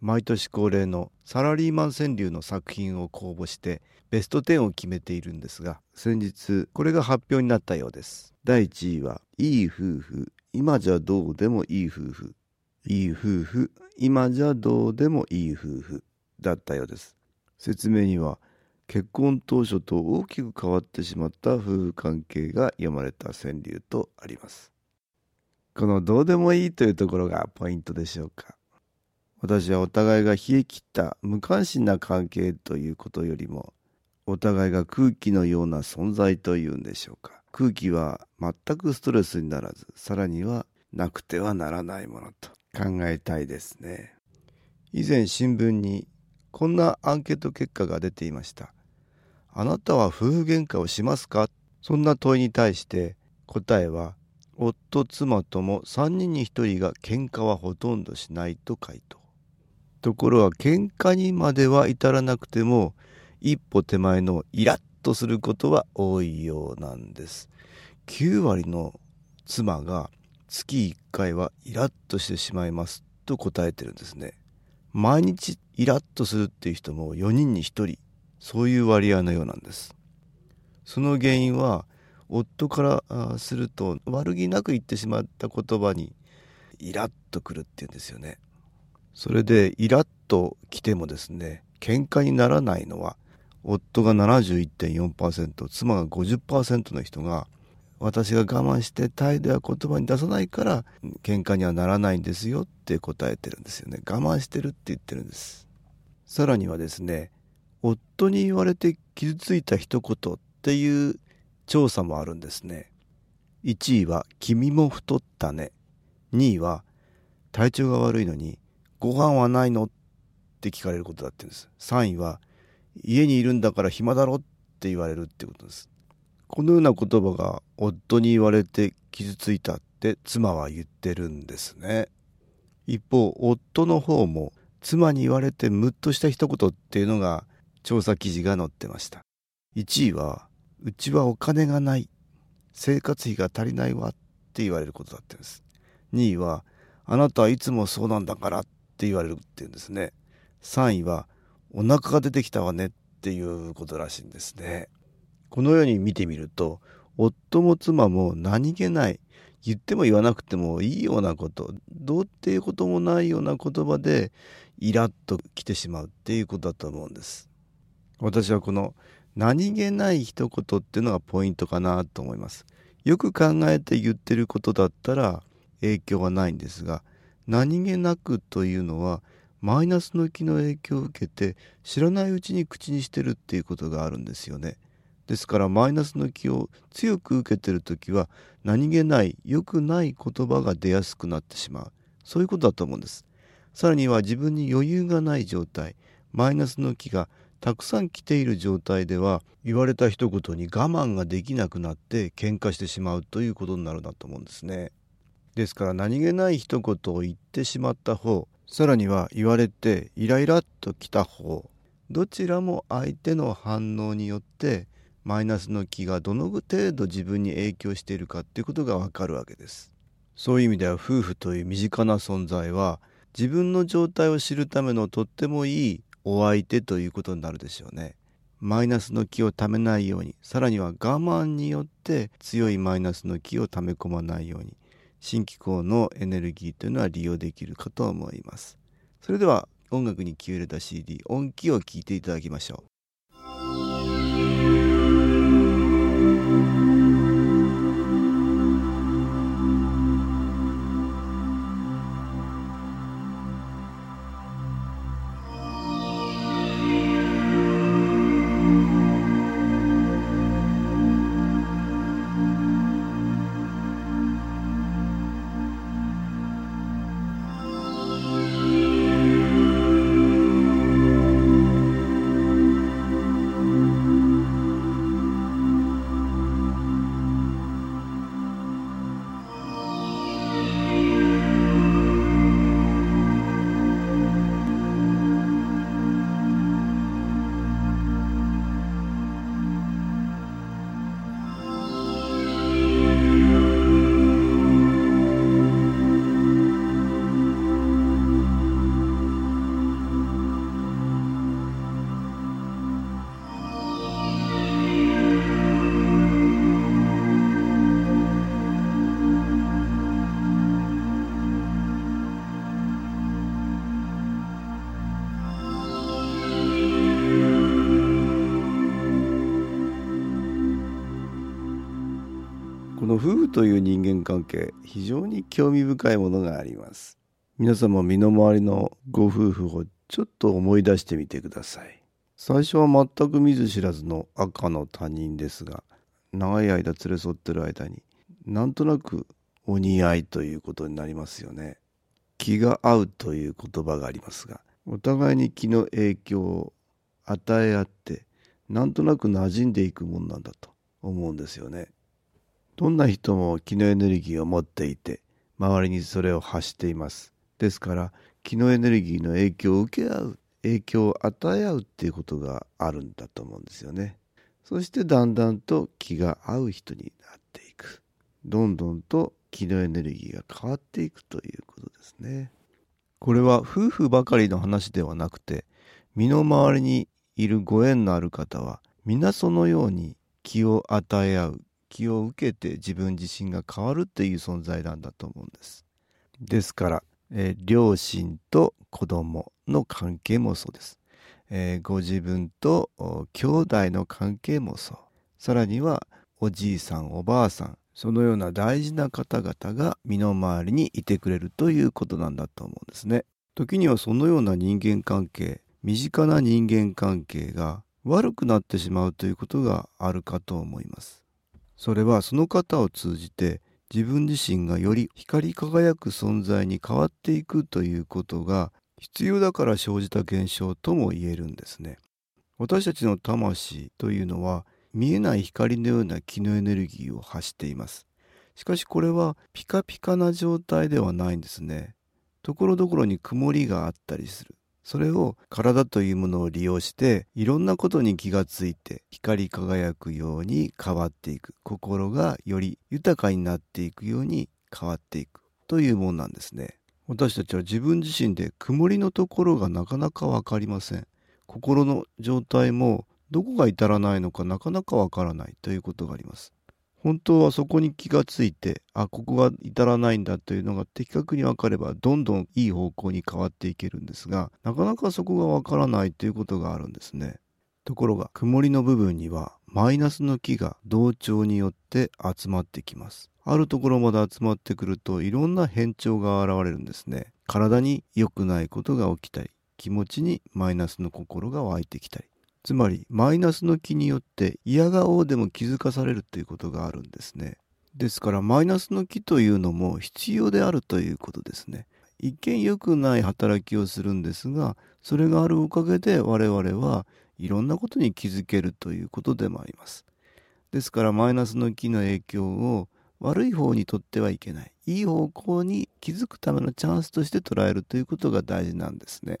毎年恒例のサラリーマン川柳の作品を公募してベスト10を決めているんですが先日これが発表になったようです。第1位はいい夫婦今じゃどうでもいい夫婦。いい夫婦今じゃどうでもいい夫婦。だったようです。説明には結婚当初と大きく変わってしまった夫婦関係が読まれた川柳とあります。このどうでもいいというところがポイントでしょうか。私はお互いが冷え切った無関心な関係ということよりもお互いが空気のような存在というんでしょうか。空気は全くストレスにならずさらにはなくてはならないものと考えたいですね。以前新聞にこんなアンケート結果が出ていました。あなたは夫婦喧嘩をしますか？そんな問いに対して答えは夫妻とも3人に1人が喧嘩はほとんどしないと回答。ところが喧嘩にまでは至らなくても一歩手前のイラッとすることは多いようなんです。9割の妻が月1回はイラッとしてしまいますと答えてるんですね。毎日イラッとするっていう人も4人に1人そういう割合のようなんです。その原因は夫からすると悪気なく言ってしまった言葉にイラッとくるっていうんですよね。それでイラッと来てもですね喧嘩にならないのは夫が71.4%妻が50%の人が私が我慢して態度や言葉に出さないから喧嘩にはならないんですよって答えてるんですよね。我慢してるって言ってるんです。さらにはですね夫に言われて傷ついた一言っていう調査もあるんですね。1位は「君も太ったね」2位は「体調が悪いのにご飯はないの?」って聞かれることだって言うんです。3位は「家にいるんだから暇だろ」って言われるってことです。このような言葉が夫に言われて傷ついたって妻は言ってるんですね。一方夫の方も妻に言われてムッとした一言っていうのが調査記事が載ってました。1位は「うちはお金がない。生活費が足りないわ」って言われることだってんです。2位は「あなたはいつもそうなんだから」っって言われるっていうんですね。3位は「お腹が出てきたわね」っていうことらしいんですね。このように見てみると夫も妻も何気ない言っても言わなくてもいいようなことどうっていうこともないような言葉でイラッと来てしまうっていうことだと思うんです。私はこの何気ない一言っていうのがポイントかなと思います。よく考えて言ってることだったら影響はないんですが何気なくというのはマイナスの気の影響を受けて知らないうちに口にしてるっていうことがあるんですよね。ですからマイナスの気を強く受けてる時は何気ない良くない言葉が出やすくなってしまう。そういうことだと思うんです。さらには自分に余裕がない状態マイナスの気がたくさん来ている状態では言われた一言に我慢ができなくなって喧嘩してしまうということになるなと思うんですね。ですから何気ない一言を言ってしまった方さらには言われてイライラっときた方どちらも相手の反応によってマイナスの気がどの程度自分に影響しているかっていうことがわかるわけです。そういう意味では夫婦という身近な存在は自分の状態を知るためのとってもいいお相手ということになるでしょうね。マイナスの気をためないようにさらには我慢によって強いマイナスの気をため込まないように。新機構のエネルギーというのは利用できるかと思います。それでは音楽に気を入れた CD 音機を聞いていただきましょう。夫婦という人間関係非常に興味深いものがあります。皆様身の回りのご夫婦をちょっと思い出してみてください。最初は全く見ず知らずの赤の他人ですが長い間連れ添ってる間になんとなくお似合いということになりますよね。気が合うという言葉がありますがお互いに気の影響を与え合ってなんとなく馴染んでいくもんなんだと思うんですよね。どんな人も気のエネルギーを持っていて周りにそれを発しています。ですから気のエネルギーの影響を受け合う影響を与え合うっていうことがあるんだと思うんですよね。そしてだんだんと気が合う人になっていく。どんどんと気のエネルギーが変わっていくということですね。これは夫婦ばかりの話ではなくて身の回りにいるご縁のある方は皆そのように気を与え合う気を受けて自分自身が変わるっていう存在なんだと思うんです。ですから、えー、両親と子供の関係もそうです。えー、ご自分と兄弟の関係もそう。さらにはおじいさんおばあさんそのような大事な方々が身の回りにいてくれるということなんだと思うんですね。時にはそのような人間関係身近な人間関係が悪くなってしまうということがあるかと思います。それはその方を通じて自分自身がより光り輝く存在に変わっていくということが必要だから生じた現象とも言えるんですね。私たちの魂というのは見えない光のような気のエネルギーを発しています。しかしこれはピカピカな状態ではないんですね。ところどころに曇りがあったりする。それを体というものを利用していろんなことに気がついて光り輝くように変わっていく。心がより豊かになっていくように変わっていく。というものなんですね。私たちは自分自身で曇りのところがなかなか分かりません。心の状態もどこが至らないのかなかなかわからないということがあります。本当はそこに気がついてあここが至らないんだというのが的確に分かればどんどんいい方向に変わっていけるんですがなかなかそこが分からないということがあるんですね。ところが曇りの部分にはマイナスの気が同調によって集まってきます。あるところまで集まってくるといろんな変調が現れるんですね。体に良くないことが起きたり気持ちにマイナスの心が湧いてきたり。つまりマイナスの気によって嫌顔でも気づかされるということがあるんですね。ですからマイナスの気というのも必要であるということですね。一見良くない働きをするんですがそれがあるおかげで我々はいろんなことに気づけるということでもあります。ですからマイナスの気の影響を悪い方にとってはいけない。いい方向に気づくためのチャンスとして捉えるということが大事なんですね。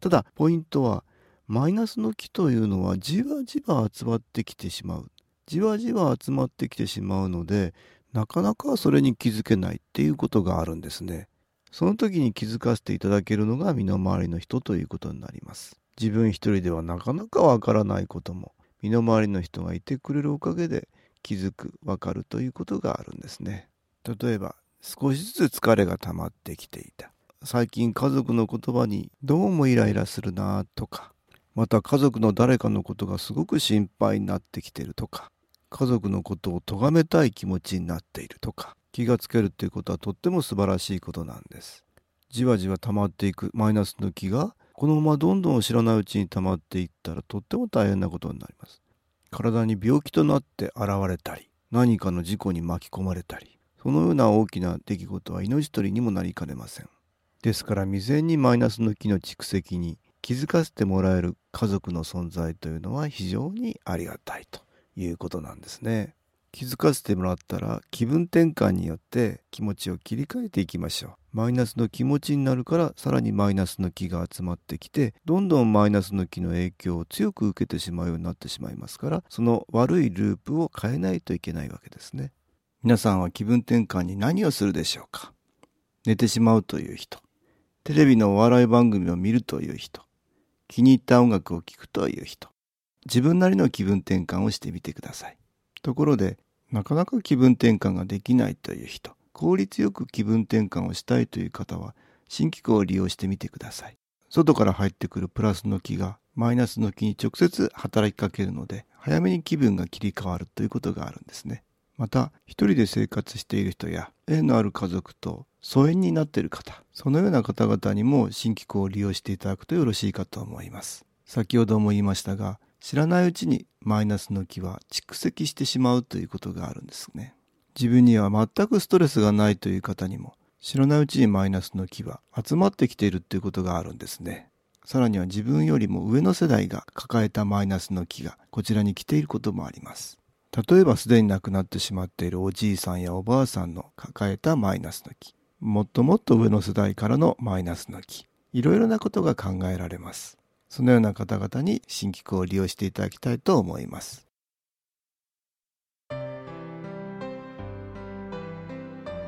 ただポイントはマイナスの気というのはじわじわ集まってきてしまう。じわじわ集まってきてしまうのでなかなかそれに気づけないっていうことがあるんですね。その時に気づかせていただけるのが身の回りの人ということになります。自分一人ではなかなかわからないことも身の回りの人がいてくれるおかげで気づくわかるということがあるんですね。例えば少しずつ疲れが溜まってきていた。最近家族の言葉にどうもイライラするなとかまた家族の誰かのことがすごく心配になってきてるとか家族のことを咎めたい気持ちになっているとか気がつけるっていうことはとっても素晴らしいことなんです。じわじわ溜まっていくマイナスの気がこのままどんどん知らないうちに溜まっていったらとっても大変なことになります。体に病気となって現れたり何かの事故に巻き込まれたりそのような大きな出来事は命取りにもなりかねません。ですから未然にマイナスの気の蓄積に気づかせてもらえる家族の存在というのは非常にありがたいということなんですね。気づかせてもらったら気分転換によって気持ちを切り替えていきましょう。マイナスの気持ちになるからさらにマイナスの気が集まってきてどんどんマイナスの気の影響を強く受けてしまうようになってしまいますからその悪いループを変えないといけないわけですね。皆さんは気分転換に何をするでしょうか寝てしまうという人テレビのお笑い番組を見るという人気に入った音楽を聴くという人。自分なりの気分転換をしてみてください。ところでなかなか気分転換ができないという人。効率よく気分転換をしたいという方は新機構を利用してみてください。外から入ってくるプラスの気がマイナスの気に直接働きかけるので早めに気分が切り替わるということがあるんですね。また一人で生活している人や縁のある家族と疎遠になっている方そのような方々にも新機構を利用していただくとよろしいかと思います。先ほども言いましたが知らないうちにマイナスの気は蓄積してしまうということがあるんですね。自分には全くストレスがないという方にも知らないうちにマイナスの気は集まってきているということがあるんですね。さらには自分よりも上の世代が抱えたマイナスの気がこちらに来ていることもあります。例えばすでに亡くなってしまっているおじいさんやおばあさんの抱えたマイナスの気もっともっと上の世代からのマイナスの気いろいろなことが考えられます。そのような方々に新機構を利用していただきたいと思います。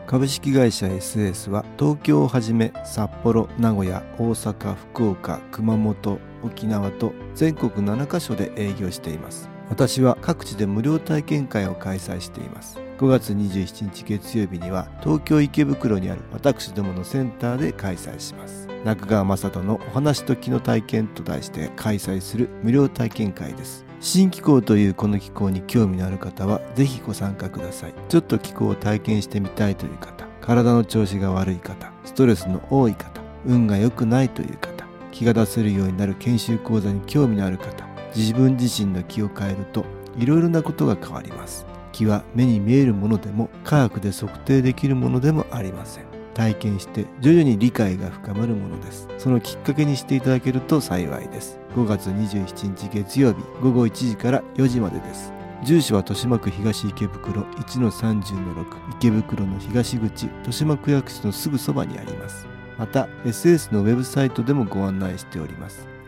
株式会社 SS は東京をはじめ札幌名古屋大阪福岡熊本沖縄と全国7カ所で営業しています。私は各地で無料体験会を開催しています。5月27日月曜日には東京池袋にある私どものセンターで開催します。中川雅人のお話と気の体験と題して開催する無料体験会です。新気候というこの気候に興味のある方はぜひご参加ください。ちょっと気候を体験してみたいという方体の調子が悪い方ストレスの多い方運が良くないという方気が出せるようになる研修講座に興味のある方自分自身の気を変えるといろいろなことが変わります。気は目に見えるものでも科学で測定できるものでもありません。体験して徐々に理解が深まるものです。そのきっかけにしていただけると幸いです。5月27日月曜日午後1時から4時までです。住所は豊島区東池袋1-30-6池袋の東口豊島区役所のすぐそばにあります。また SS のウェブサイトでもご案内しております。